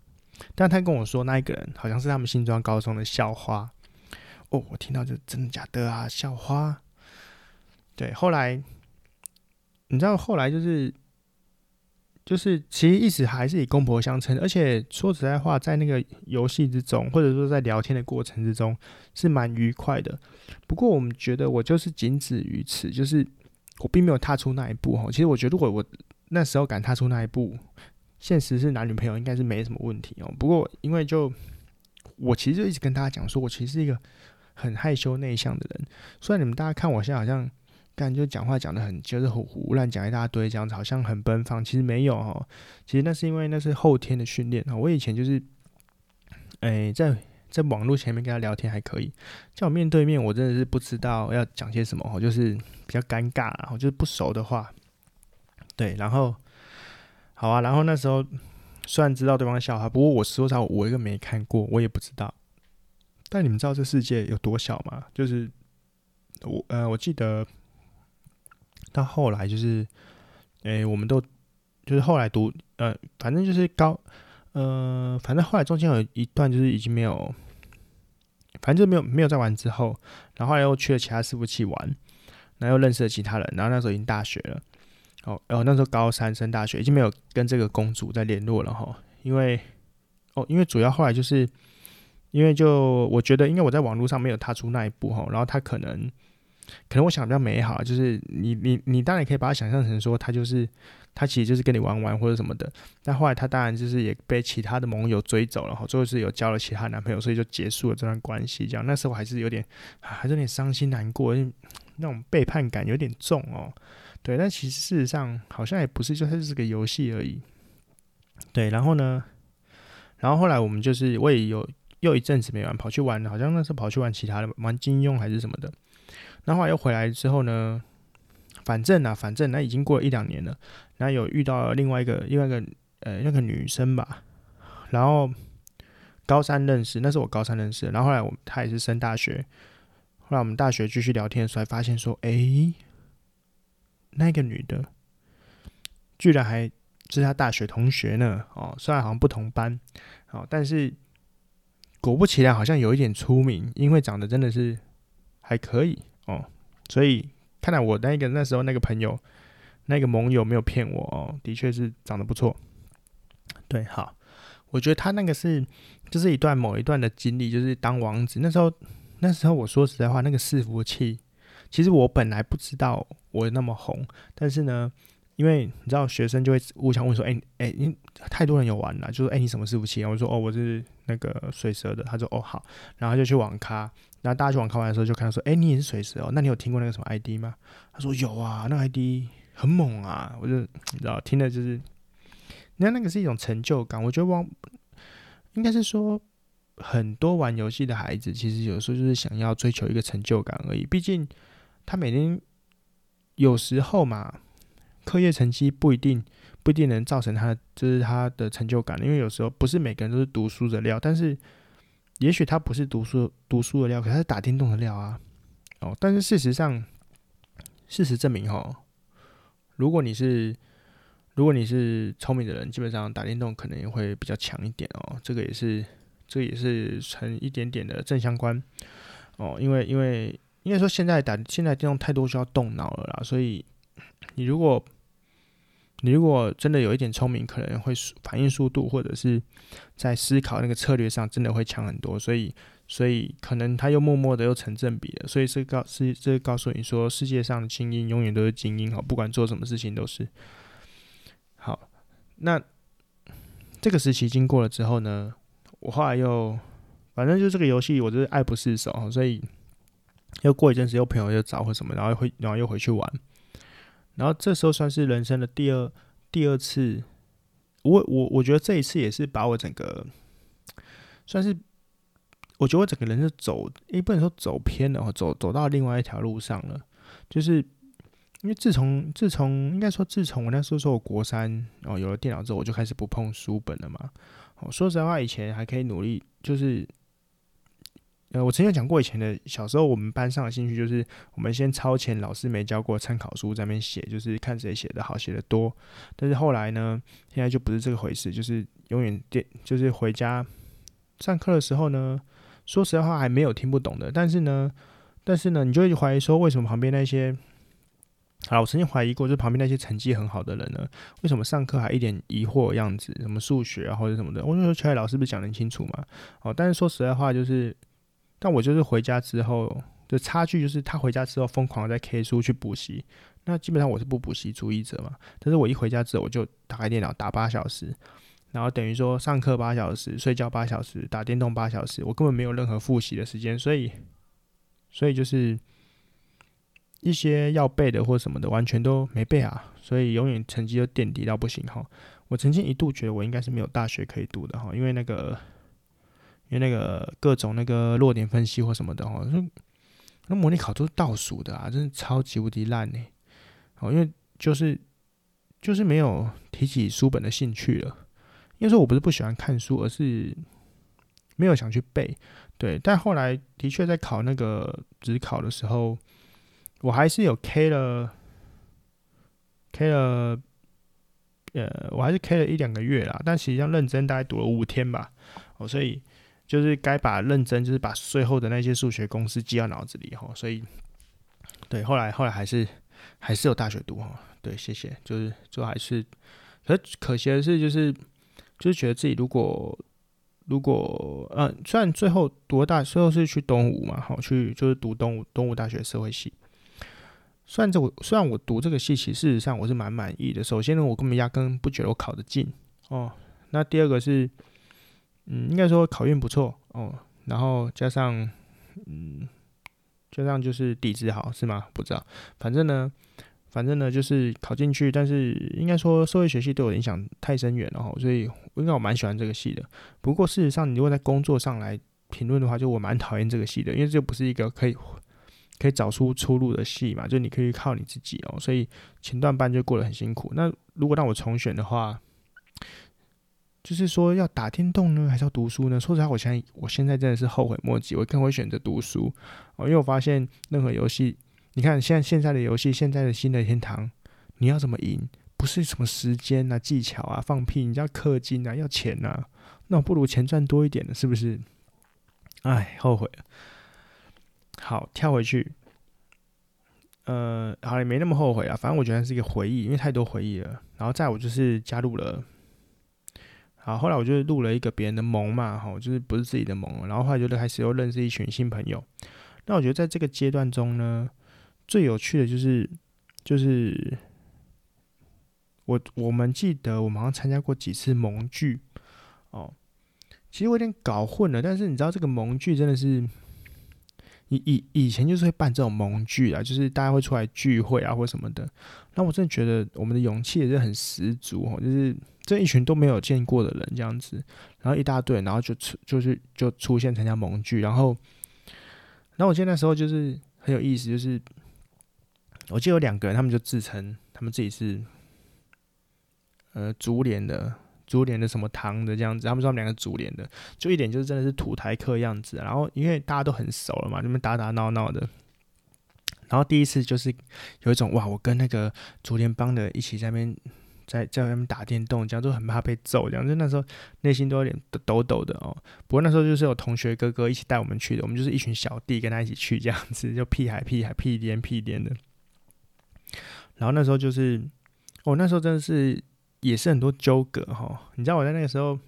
但他跟我说那一个人好像是他们新庄高中的校花。哦，我听到就真的假的啊？校花？对，后来你知道后来就是就是其实一直还是以公婆相称，而且说实在话，在那个游戏之中，或者说在聊天的过程之中是蛮愉快的。不过我们觉得我就是仅止于此，就是我并没有踏出那一步哈。其实我觉得如果我那时候敢踏出那一步。现实是男女朋友应该是没什么问题哦。不过因为就我其实就一直跟大家讲说，我其实是一个很害羞内向的人。虽然你们大家看我现在好像感觉讲话讲得很就是胡胡乱讲一大堆这样子，好像很奔放，其实没有哦。其实那是因为那是后天的训练啊。我以前就是，哎，在在网络前面跟他聊天还可以，叫我面对面，我真的是不知道要讲些什么哦，就是比较尴尬，然后就是不熟的话，对，然后。好啊，然后那时候虽然知道对方的笑话，不过我说实话，我一个没看过，我也不知道。但你们知道这世界有多小吗？就是我呃，我记得到后来就是，诶，我们都就是后来读呃，反正就是高呃，反正后来中间有一段就是已经没有，反正就没有没有再玩之后，然后后来又去了其他伺服器玩，然后又认识了其他人，然后那时候已经大学了。哦，然后那时候高三升大学，已经没有跟这个公主在联络了哈，因为哦，因为主要后来就是，因为就我觉得，因为我在网络上没有踏出那一步哈，然后他可能，可能我想比较美好，就是你你你当然可以把它想象成说他就是他其实就是跟你玩玩或者什么的，但后来他当然就是也被其他的盟友追走了哈，最后是有交了其他男朋友，所以就结束了这段关系。这样那时候还是有点还是有点伤心难过，那种背叛感有点重哦。对，但其实事实上好像也不是，就它就是个游戏而已。对，然后呢，然后后来我们就是我也有又一阵子没玩，跑去玩，好像那时候跑去玩其他的，玩金庸还是什么的。然后来又回来之后呢，反正啊，反正那已经过了一两年了。然后有遇到另外一个另外一个呃那个女生吧，然后高三认识，那是我高三认识。然后后来我她也是升大学，后来我们大学继续聊天的时候，发现说，诶。那个女的，居然还是他大学同学呢！哦，虽然好像不同班，哦，但是果不其然，好像有一点出名，因为长得真的是还可以哦。所以看来我那个那时候那个朋友，那个盟友没有骗我哦，的确是长得不错。对，好，我觉得他那个是就是一段某一段的经历，就是当王子那时候，那时候我说实在话，那个伺服器。其实我本来不知道我那么红，但是呢，因为你知道学生就会互相问说：“哎、欸、哎，你、太多人有玩了，就说哎、你什么伺服器？”我说：“哦，我是那个水蛇的。”他说：“哦好。”然后就去网咖，然后大家去网咖玩的时候就看到说：“哎、你也是水蛇哦？那你有听过那个什么 ID 吗？”他说：“有啊，那个 ID 很猛啊。”我就你知道听的就是，那那个是一种成就感。我觉得网应该是说很多玩游戏的孩子，其实有时候就是想要追求一个成就感而已。毕竟。他每天有时候嘛，课业成绩不一定不一定能造成他就是他的成就感，因为有时候不是每个人都是读书的料，但是也许他不是读书读书的料，可是他是打电动的料啊。哦，但是事实上，事实证明哈，如果你是如果你是聪明的人，基本上打电动可能也会比较强一点哦。这个也是这也是成一点点的正相关哦，因为因为。应该说，现在打现在电动太多需要动脑了啦，所以你如果你如果真的有一点聪明，可能会反应速度或者是在思考那个策略上，真的会强很多。所以，所以可能他又默默的又成正比了。所以是告是这告诉你说，世界上的精英永远都是精英哈，不管做什么事情都是。好，那这个时期经过了之后呢，我后来又反正就这个游戏，我就是爱不释手，所以又过一阵子，又朋友又找或什么，然后回然后又回去玩。然后这时候算是人生的第二第二次，我我我觉得这一次也是把我整个算是，我觉得我整个人是走，也不能说走偏了，走走到另外一条路上了。就是因为自从自从应该说自从我那时候说我国三哦有了电脑之后，我就开始不碰书本了嘛。哦，说实话，以前还可以努力，就是。呃，我曾经讲过，以前的小时候，我们班上的兴趣就是，我们先抄前老师没教过参考书，在那边写，就是看谁写的好，写的多。但是后来呢，现在就不是这个回事，就是永远电，就是回家上课的时候呢，说实话还没有听不懂的。但是呢，但是呢，你就会怀疑说，为什么旁边那些，好，我曾经怀疑过，就是旁边那些成绩很好的人呢，为什么上课还一点疑惑的样子，什么数学啊或者什么的？我就说，乔宇老师不是讲得很清楚嘛？哦，但是说实在话，就是。但我就是回家之后的差距，就是他回家之后疯狂在 K 书去补习。那基本上我是不补习主义者嘛。但是我一回家之后，我就打开电脑打八小时，然后等于说上课八小时，睡觉八小时，打电动八小时，我根本没有任何复习的时间。所以，所以就是一些要背的或什么的，完全都没背啊。所以永远成绩都垫底到不行哈。我曾经一度觉得我应该是没有大学可以读的哈，因为那个。因为那个各种那个弱点分析或什么的哈，那模拟考都是倒数的啊，真是超级无敌烂呢。哦，因为就是就是没有提起书本的兴趣了。因为说我不是不喜欢看书，而是没有想去背。对，但后来的确在考那个职考的时候，我还是有 K 了，K 了，呃，我还是 K 了一两个月啦。但实际上认真大概读了五天吧。哦，所以。就是该把认真，就是把最后的那些数学公式记到脑子里哈，所以，对，后来后来还是还是有大学读哈，对，谢谢，就是就还是，可可惜的是，就是就是觉得自己如果如果嗯、虽然最后读了大，最后是去东吴嘛，好去就是读东吴东吴大学社会系，虽然这我虽然我读这个系，其实事实上我是蛮满意的。首先呢，我根本压根不觉得我考得进哦，那第二个是。嗯，应该说考运不错哦，然后加上，嗯，加上就是底子好是吗？不知道，反正呢，反正呢就是考进去，但是应该说社会学系对我影响太深远了哈，所以应该我蛮喜欢这个系的。不过事实上，你如果在工作上来评论的话，就我蛮讨厌这个系的，因为这不是一个可以可以找出出路的戏嘛，就你可以靠你自己哦，所以前段班就过得很辛苦。那如果让我重选的话，就是说要打电动呢，还是要读书呢？说实话，我现在我现在真的是后悔莫及。我更会选择读书哦，因为我发现任何游戏，你看现在现在的游戏，现在的新的天堂，你要怎么赢？不是什么时间啊、技巧啊、放屁，你要氪金啊、要钱啊，那我不如钱赚多一点的，是不是？哎，后悔了。好，跳回去。呃，好，也没那么后悔啊。反正我觉得是一个回忆，因为太多回忆了。然后再我就是加入了。好，后来我就录了一个别人的盟嘛，哈，就是不是自己的盟，然后后来就开始又认识一群新朋友。那我觉得在这个阶段中呢，最有趣的就是，就是我我们记得我们好像参加过几次盟聚哦，其实我有点搞混了，但是你知道这个盟聚真的是。以以以前就是会办这种盟聚啊，就是大家会出来聚会啊或什么的。那我真的觉得我们的勇气也是很十足哦，就是这一群都没有见过的人这样子，然后一大堆，然后就出就是就出现参加盟聚，然后，然后我记得那时候就是很有意思，就是我记得有两个人，他们就自称他们自己是呃竹联的。竹联的什么堂的这样子，他们说他们两个竹联的，就一点就是真的是土台客样子。然后因为大家都很熟了嘛，那边打打闹闹的。然后第一次就是有一种哇，我跟那个竹联帮的一起在那边在在外面打电动，这样都很怕被揍，这样就那时候内心都有点抖抖的哦。不过那时候就是有同学哥哥一起带我们去的，我们就是一群小弟跟他一起去这样子，就屁孩屁孩屁颠屁颠的。然后那时候就是。我、哦、那时候真的是也是很多纠葛哈。你知道我在那个时候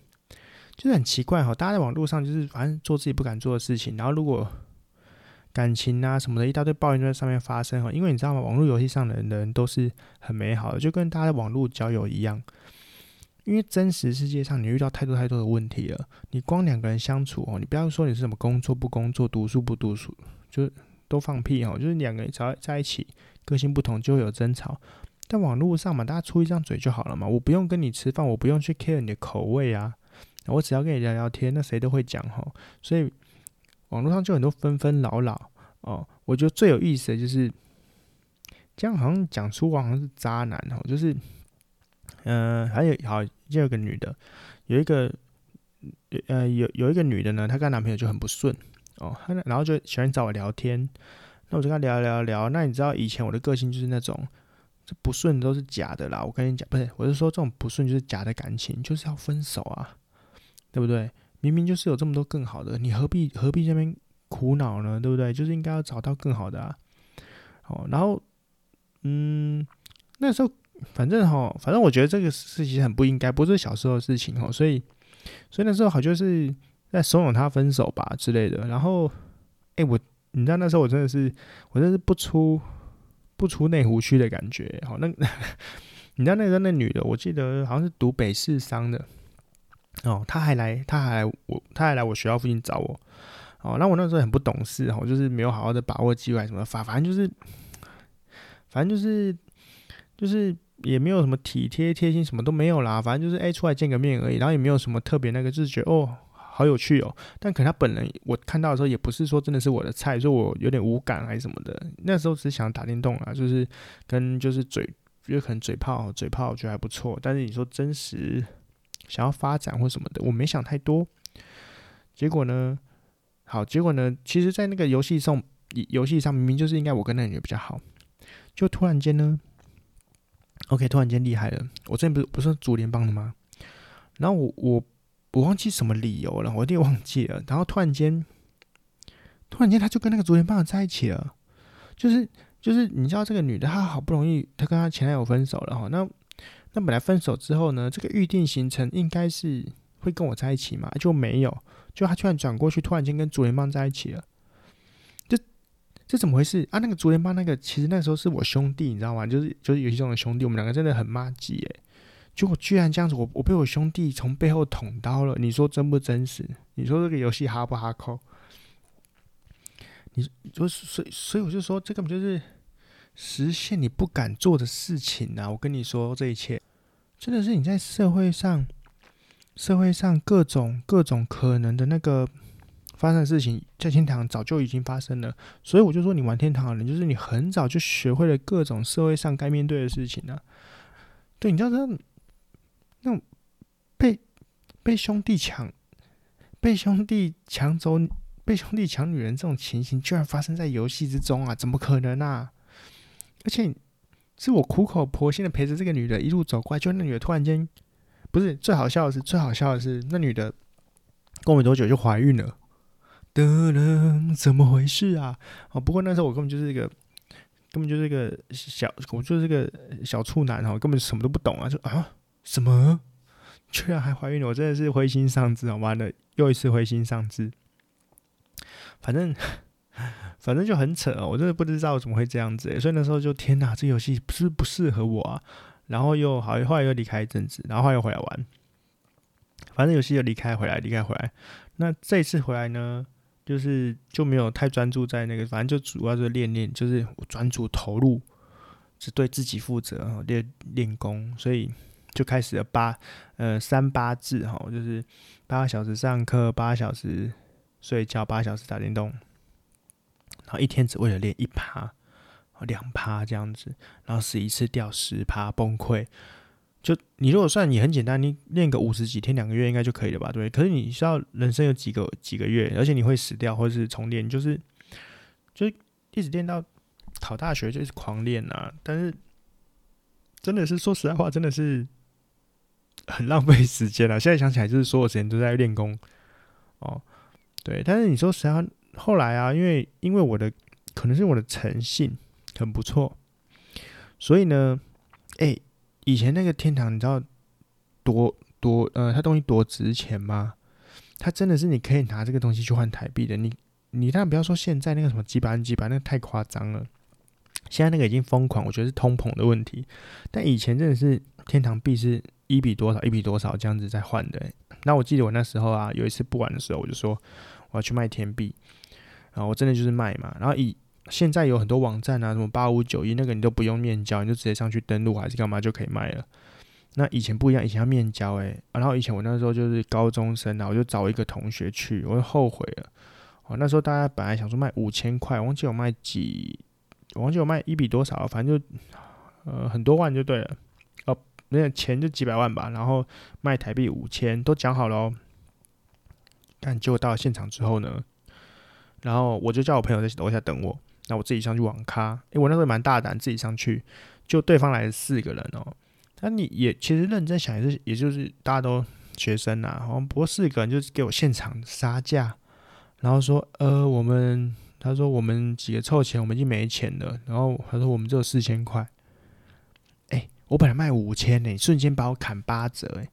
就是很奇怪哈，大家在网络上就是反正做自己不敢做的事情，然后如果感情啊什么的一大堆抱怨就在上面发生哈。因为你知道吗？网络游戏上的人的人都是很美好的，就跟大家在网络交友一样。因为真实世界上你遇到太多太多的问题了，你光两个人相处哦，你不要说你是什么工作不工作、读书不读书，就都放屁哦。就是两个人只要在一起，个性不同就会有争吵。在网络上嘛，大家出一张嘴就好了嘛，我不用跟你吃饭，我不用去 care 你的口味啊，我只要跟你聊聊天，那谁都会讲哈。所以网络上就很多纷纷扰扰哦。我觉得最有意思的就是，这样好像讲出我好像是渣男哦，就是。嗯、还有好，就有个女的，有一个，呃，有有一个女的呢，她跟她男朋友就很不顺哦，她然后就喜欢找我聊天，那我就跟她聊聊聊。那你知道以前我的个性就是那种，这不顺都是假的啦。我跟你讲，不是，我是说这种不顺就是假的感情，就是要分手啊，对不对？明明就是有这么多更好的，你何必何必这边苦恼呢？对不对？就是应该要找到更好的啊。哦，然后，嗯，那时候。反正哈，反正我觉得这个事情很不应该，不是小时候的事情哈，所以，所以那时候好像是在怂恿他分手吧之类的。然后，哎，我你知道那时候我真的是，我真是不出不出内湖区的感觉。好，那 你知道那个那女的，我记得好像是读北市商的哦，她还来，她还来我，她还来我学校附近找我。哦，那我那时候很不懂事哈，就是没有好好的把握机会什么，反反正就是，反正就是就是。也没有什么体贴贴心，什么都没有啦。反正就是哎，出来见个面而已。然后也没有什么特别那个，就是觉得哦，好有趣哦。但可能他本人，我看到的时候也不是说真的是我的菜，所以我有点无感还是什么的。那时候只是想打电动啊，就是跟就是嘴，就可能嘴炮，嘴炮我觉得还不错。但是你说真实想要发展或什么的，我没想太多。结果呢，好，结果呢，其实，在那个游戏上，游戏上明明就是应该我跟那女的比较好，就突然间呢。OK，突然间厉害了。我之前不是不是组联帮的吗？然后我我我忘记什么理由了，我有点忘记了。然后突然间，突然间他就跟那个组联帮在一起了。就是就是，你知道这个女的，她好不容易她跟她前男友分手了哈。那那本来分手之后呢，这个预定行程应该是会跟我在一起嘛，就没有。就她突然转过去，突然间跟竹联帮在一起了。这这怎么回事啊？那个竹联帮那个，其实那时候是我兄弟，你知道吗？就是就是游戏中的兄弟，我们两个真的很麻吉耶。结果居然这样子，我我被我兄弟从背后捅刀了。你说真不真实？你说这个游戏哈不哈扣？你说所以所以我就说，这根本就是实现你不敢做的事情啊！我跟你说，这一切真的是你在社会上社会上各种各种可能的那个。发生的事情在天堂早就已经发生了，所以我就说你玩天堂的人，就是你很早就学会了各种社会上该面对的事情呢、啊。对，你知道这那种被被兄弟抢、被兄弟抢走、被兄弟抢女人这种情形，居然发生在游戏之中啊？怎么可能啊？而且是我苦口婆心的陪着这个女的一路走过来，就那女的突然间，不是最好笑的是，最好笑的是那女的过没多久就怀孕了。的人怎么回事啊？哦，不过那时候我根本就是一个，根本就是一个小，我就是一个小处男哈，根本什么都不懂啊，就啊什么，居然还怀孕了，我真的是灰心丧志啊！完了，又一次灰心丧志。反正反正就很扯哦，我真的不知道怎么会这样子，所以那时候就天哪，这游戏不是不适合我啊。然后又好，后来又离开一阵子，然后又回来玩。反正游戏又离开回来，离开回来。那这一次回来呢？就是就没有太专注在那个，反正就主要是练练，就是专注投入，只对自己负责，练练功，所以就开始了八呃三八制哈，就是八个小时上课，八小时睡觉，八小时打电动，然后一天只为了练一趴，两趴这样子，然后死一次掉十趴崩溃。就你如果算你很简单，你练个五十几天两个月应该就可以了吧？对。可是你需要人生有几个几个月，而且你会死掉或者是重练，就是就一直练到考大学就一直狂练啊。但是真的是说实在话，真的是很浪费时间啊。现在想起来，就是所有时间都在练功哦。对，但是你说实在话，后来啊，因为因为我的可能是我的诚信很不错，所以呢，哎、以前那个天堂，你知道多多呃，它东西多值钱吗？它真的是你可以拿这个东西去换台币的。你你当然不要说现在那个什么几百几百，那个太夸张了。现在那个已经疯狂，我觉得是通膨的问题。但以前真的是天堂币是一比多少一比多少这样子在换的。那我记得我那时候啊，有一次不玩的时候，我就说我要去卖天币，然后我真的就是卖嘛。然后以现在有很多网站啊，什么八五九一那个你都不用面交，你就直接上去登录还是干嘛就可以卖了。那以前不一样，以前要面交诶。然后以前我那时候就是高中生啊，我就找一个同学去，我就后悔了。哦，那时候大家本来想说卖五千块，忘记我卖几，我忘记我卖一比多少，反正就呃很多万就对了。哦，那钱就几百万吧，然后卖台币五千，都讲好了哦。但结果到了现场之后呢，然后我就叫我朋友在楼下等我，那我自己上去网咖，因为我那时候蛮大胆，自己上去，就对方来了四个人哦。那你也其实认真想也是，也就是大家都学生呐，好像不过四个人就是给我现场杀价。然后说，呃，我们他说我们几个凑钱，我们已经没钱了。然后他说我们只有四千块。我本来卖五千呢，瞬间把我砍八折，哎，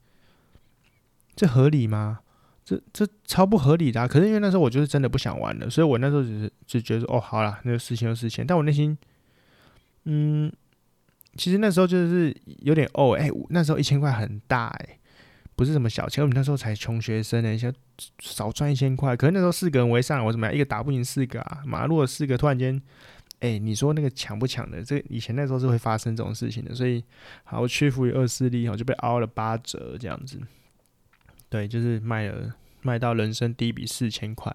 这合理吗？这这超不合理的啊。可是因为那时候我就是真的不想玩了，所以我那时候只是只觉得说，哦，好啦，那就四千就四千。但我内心，嗯，其实那时候就是有点哦，哎，那时候一千块很大，哎。不是什么小钱，我们那时候才穷学生呢，先少赚一千块。可是那时候四个人围上来，我怎么样？一个打不赢四个啊！马路的四个突然间，哎、你说那个抢不抢的？这以前那时候是会发生这种事情的。所以，好屈服于恶势力，我就被凹了八折这样子。对，就是卖了，卖到人生第一笔四千块。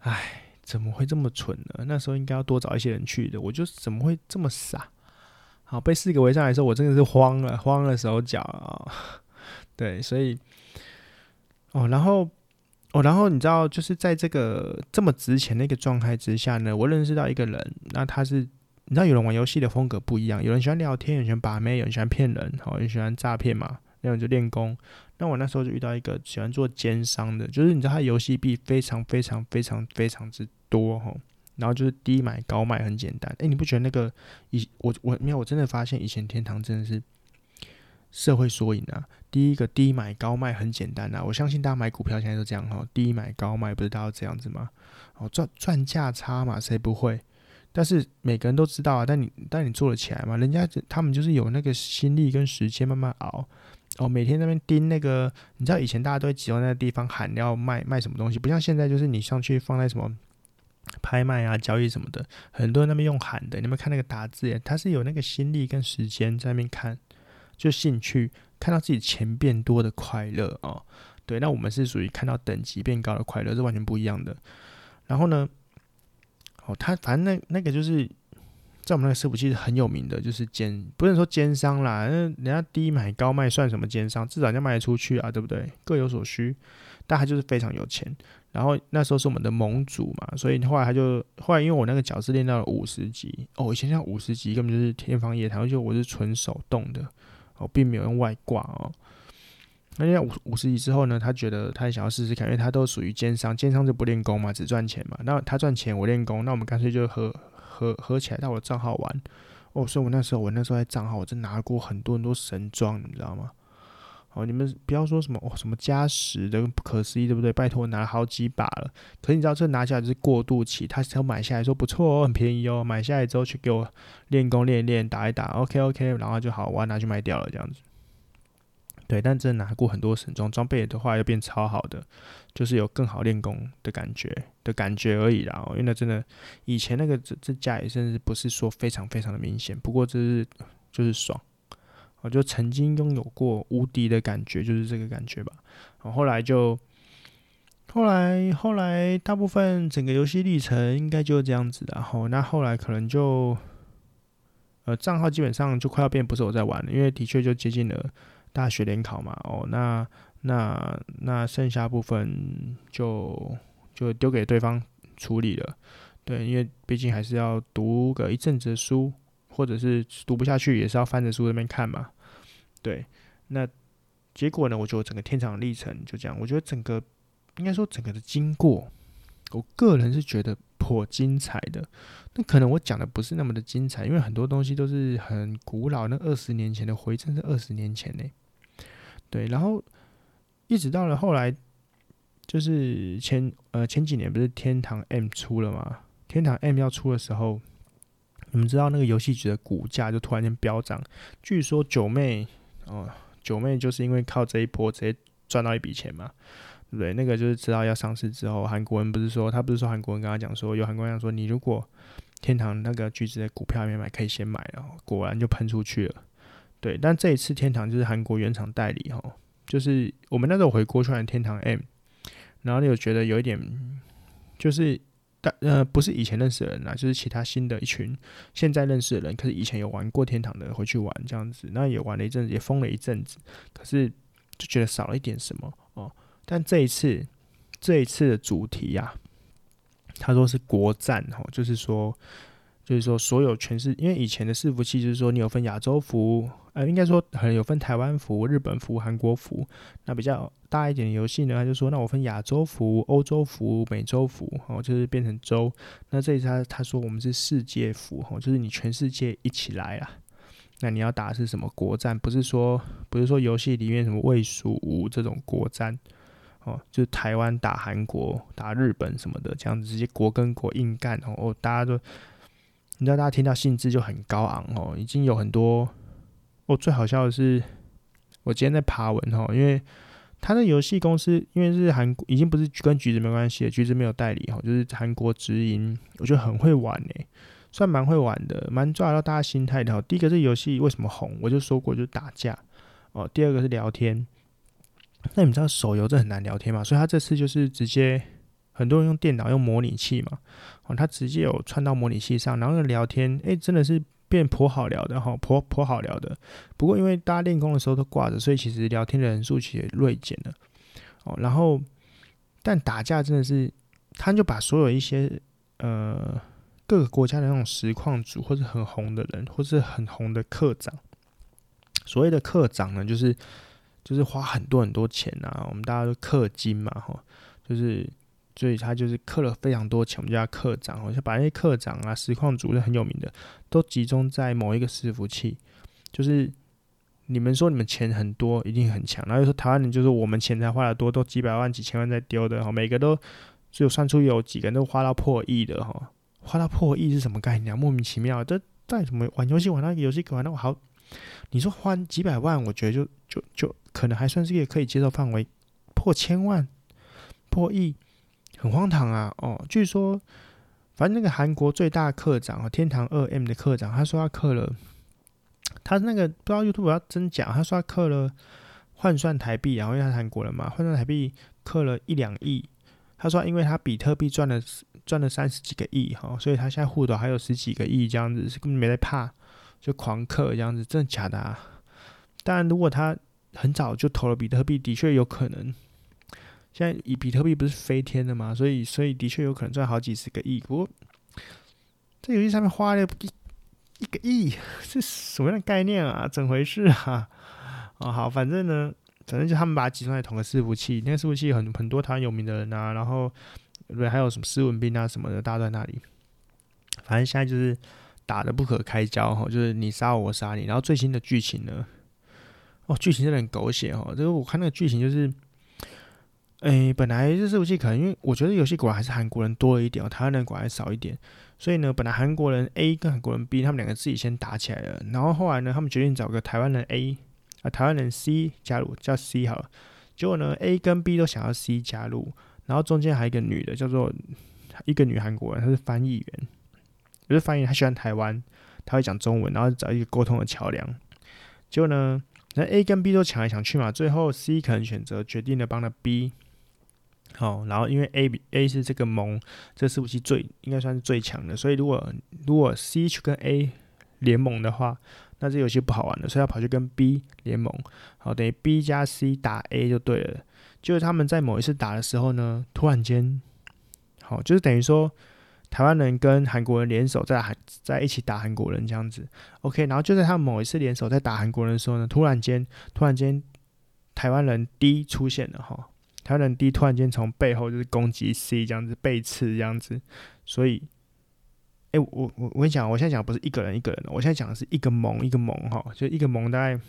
哎，怎么会这么蠢呢？那时候应该要多找一些人去的，我就怎么会这么傻？好，被四个围上来的时候，我真的是慌了，慌了手脚啊！对，所以，哦，然后，哦，然后你知道，就是在这个这么值钱的一个状态之下呢，我认识到一个人，那他是，你知道，有人玩游戏的风格不一样，有人喜欢聊天，有人喜欢把妹，有人喜欢骗人，好，有人喜欢诈骗嘛，那种就练功。那我那时候就遇到一个喜欢做奸商的，就是你知道，他游戏币非常非常非常非常之多哈，然后就是低买高卖，很简单。诶，你不觉得那个以我我没有，我真的发现以前天堂真的是。社会缩影啊，第一个低买高卖很简单啊，我相信大家买股票现在都这样哈，低买高卖不是大家这样子吗？哦，赚赚价差嘛，谁不会？但是每个人都知道啊，但你但你做得起来吗？人家他们就是有那个心力跟时间慢慢熬，哦，每天那边盯那个，你知道以前大家都会集中在那个地方喊要卖卖什么东西，不像现在就是你上去放在什么拍卖啊、交易什么的，很多人那边用喊的，你们看那个打字耶，他是有那个心力跟时间在那边看。就兴趣看到自己钱变多的快乐哦，对，那我们是属于看到等级变高的快乐，是完全不一样的。然后呢，哦，他反正那那个就是在我们那个社服其实很有名的，就是奸，不能说奸商啦，那人家低买高卖算什么奸商？至少人家卖得出去啊，对不对？各有所需，但他就是非常有钱。然后那时候是我们的盟主嘛，所以后来他就后来因为我那个角色练到了五十级哦，以前像五十级根本就是天方夜谭，而且我是纯手动的。我并没有用外挂哦，那现在五五十级之后呢，他觉得他也想要试试看，因为他都属于奸商，奸商就不练功嘛，只赚钱嘛。那他赚钱，我练功，那我们干脆就合合合起来到我账号玩。哦，所以我那时候我那时候在账号，我真拿过很多很多神装，你知道吗？哦，你们不要说什么哦，什么加十的不可思议，对不对？拜托，我拿了好几把了。可是你知道，这拿下来就是过渡期，他才买下来说不错哦，很便宜哦。买下来之后去给我练功练练，打一打，OK OK，然后就好，我要拿去卖掉了这样子。对，但真的拿过很多神装装备的话，又变超好的，就是有更好练功的感觉的感觉而已啦。哦因为那真的以前那个这这价也甚至不是说非常非常的明显，不过这是就是爽。我就曾经拥有过无敌的感觉，就是这个感觉吧。然后后来就，后来后来大部分整个游戏历程应该就是这样子。然后那后来可能就，呃，账号基本上就快要变不是我在玩了，因为的确就接近了大学联考嘛。哦，那那那剩下部分就就丢给对方处理了。对，因为毕竟还是要读个一阵子的书。或者是读不下去，也是要翻着书那边看嘛。对，那结果呢？我觉得整个天堂历程就这样。我觉得整个应该说整个的经过，我个人是觉得颇精彩的。那可能我讲的不是那么的精彩，因为很多东西都是很古老，那二十年前的回声是二十年前呢。对，然后一直到了后来，就是前呃前几年不是天堂 M 出了吗？天堂 M 要出的时候，你们知道那个游戏局的股价就突然间飙涨。据说九妹哦，九妹就是因为靠这一波直接赚到一笔钱嘛。对，那个就是知道要上市之后，韩国人不是说他不是说韩国人跟他讲说，有韩国人讲说，你如果天堂那个橘子的股票没买，可以先买，然后果然就喷出去了。对，但这一次天堂就是韩国原厂代理哈，就是我们那时候回国去玩天堂 M，然后你有觉得有一点，就是但呃不是以前认识的人啦，就是其他新的一群现在认识的人，可是以前有玩过天堂的回去玩这样子，那也玩了一阵子，也疯了一阵子，可是就觉得少了一点什么哦。但这一次，这一次的主题呀、他说是国战哦，就是说，就是说所有全是，因为以前的伺服器就是说你有分亚洲服，呃，应该说可能有分台湾服、日本服、韩国服。那比较大一点的游戏呢，他就说那我分亚洲服、欧洲服、美洲服，哦，就是变成洲。那这一次他他说我们是世界服，哦，就是你全世界一起来啊。那你要打的是什么国战？不是说不是说游戏里面什么魏蜀吴这种国战。哦，就台湾打韩国、打日本什么的，这样子直接国跟国硬干哦，哦，大家都，你知道大家听到兴致就很高昂哦，已经有很多哦，最好笑的是，我今天在爬文哦，因为他的游戏公司因为是韩国，已经不是跟橘子没关系了，橘子没有代理哦，就是韩国直营，我觉得很会玩诶，算蛮会玩的，蛮抓到大家心态的。第一个是游戏为什么红，我就说过就是打架哦，第二个是聊天。那你们知道手游这很难聊天嘛？所以他这次就是直接很多人用电脑用模拟器嘛，哦，他直接有串到模拟器上，然后聊天，诶、真的是变颇好聊的哈，颇颇好聊的。不过因为大家练功的时候都挂着，所以其实聊天的人数其实锐减了。哦，然后但打架真的是，他就把所有一些呃各个国家的那种实况组或者很红的人，或是很红的课长，所谓的课长呢，就是。就是花很多很多钱啊，我们大家都氪金嘛，哈，就是所以他就是氪了非常多钱，我们叫他课长，好像把那些课长啊、实况组是很有名的，都集中在某一个伺服器。就是你们说你们钱很多，一定很强，然后又说台湾人就是我们钱才花的多，都几百万、几千万在丢的哈，每个都只有算出有几个人都花到破亿的哈，花到破亿是什么概念啊？莫名其妙，这在什么玩游戏玩那个游戏玩到好，你说花几百万，我觉得就就就。可能还算是一个可以接受范围，破千万、破亿，很荒唐啊！哦，据说，反正那个韩国最大课长啊，天堂二 M 的课长，他说他氪了，他那个不知道 YouTube 要真假，他说他氪了换算台币，然后因为他是韩国人嘛，换算台币氪了一两亿。他说，因为他比特币赚了赚了三十几个亿哈，所以他现在户头还有十几个亿这样子，是根本没在怕，就狂氪这样子，真的假的啊？当然，如果他很早就投了比特币，的确有可能。现在以比特币不是飞天的嘛，所以所以的确有可能赚好几十个亿。不过这游戏上面花了一一个亿，是什么样的概念啊？怎回事啊？哦，好，反正呢，反正就他们把它集中在同个伺服器，那个伺服器很很多台湾有名的人啊，然后对，还有什么施文斌啊什么的，大家都在那里。反正现在就是打得不可开交哈，就是你杀我，我杀你。然后最新的剧情呢？哦，剧情真的很狗血哦！这个我看那个剧情就是，诶、本来这伺服器可能因为我觉得游戏果然还是韩国人多了一点，台湾人果然少一点，所以呢，本来韩国人 A 跟韩国人 B 他们两个自己先打起来了，然后后来呢，他们决定找个台湾人 A 啊，台湾人 C 加入，叫 C 好了。结果呢，A 跟 B 都想要 C 加入，然后中间还有一个女的，叫做一个女韩国人，她是翻译员，就是翻译，她喜欢台湾，她会讲中文，然后找一个沟通的桥梁。结果呢？那 A 跟 B 都抢来抢去嘛，最后 C 可能选择决定了帮了 B，好，然后因为 A 比 A 是这个盟，这伺服器最应该算是最强的，所以如果如果 C 去跟 A 联盟的话，那这游戏不好玩了，所以要跑去跟 B 联盟，好，等于 B 加 C 打 A 就对了。就是他们在某一次打的时候呢，突然间，好，就是等于说。台湾人跟韩国人联手在韩在一起打韩国人这样子，OK，然后就在他们某一次联手在打韩国人的时候呢，突然间突然间台湾人 D 出现了哈，台湾人 D 突然间从背后就是攻击 C 这样子背刺这样子，所以，哎、我我我跟你讲，我现在讲不是一个人一个人，我现在讲的是一个盟一个盟哈，就一个盟大概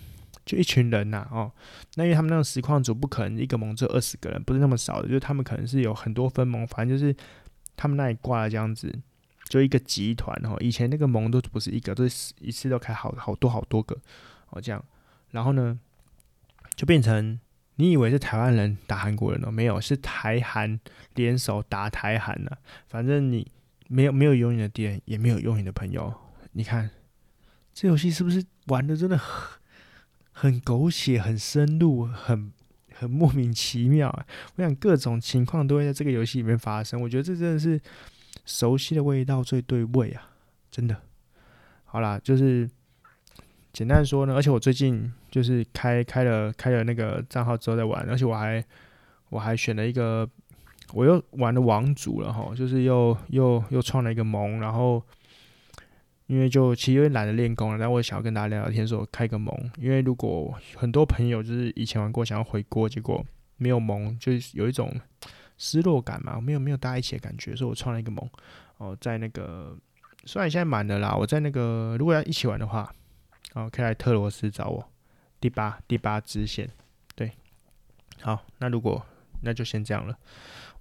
就一群人呐、哦，那因为他们那种实况组不可能一个盟只有二十个人，不是那么少的，就是他们可能是有很多分盟，反正就是他们那里挂了这样子，就一个集团哦，以前那个盟都不是一个，都是一次都开好好多好多个哦这样，然后呢就变成。你以为是台湾人打韩国人哦？没有，是台韩联手打台韩呢。反正你没有没有永远的敌人，也没有永远的朋友。你看这游戏是不是玩的真的很很狗血、很深入、很很莫名其妙啊？我想各种情况都会在这个游戏里面发生。我觉得这真的是熟悉的味道最对味啊！真的。好啦，就是。简单说呢，而且我最近就是开开了开了那个账号之后在玩，而且我还我还选了一个，我又玩了王族了哈，就是又又又创了一个盟，然后因为就其实有点懒得练功了，但我想要跟大家聊聊天，说开个盟，因为如果很多朋友就是以前玩过想要回锅，结果没有盟，就是有一种失落感嘛，没有没有大家一起的感觉，所以我创了一个盟哦，在那个虽然现在满了啦，我在那个如果要一起玩的话。哦，可以来特罗斯找我，第八第八支线，对，好，那如果那就先这样了，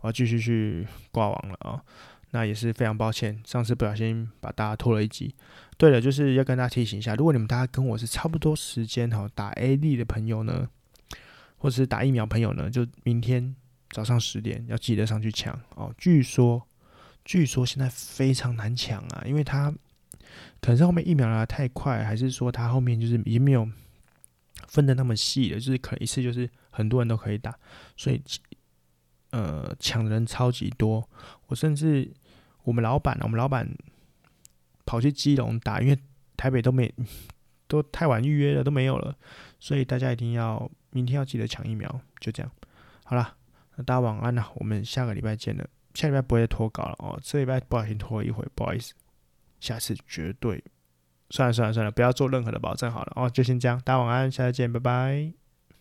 我要继续去挂网了啊、那也是非常抱歉，上次不小心把大家拖了一集。对了，就是要跟大家提醒一下，如果你们大家跟我是差不多时间哈，打 AD 的朋友呢，或者是打疫苗朋友呢，就明天早上十点要记得上去抢哦。据说，据说现在非常难抢啊，因为他。可能是后面疫苗来的太快，还是说它后面就是已经没有分的那么细了，就是可能一次就是很多人都可以打，所以呃抢人超级多。我甚至我们老板，我们老板跑去基隆打，因为台北都没都太晚预约了，都没有了，所以大家一定要明天要记得抢疫苗。就这样，好了，那大家晚安了，我们下个礼拜见了。下礼拜不会再拖稿了哦，这礼拜不小心拖了一回，不好意思。下次绝对，算了算了算了，不要做任何的保证好了哦，就先这样，大家晚安，下次见，拜拜。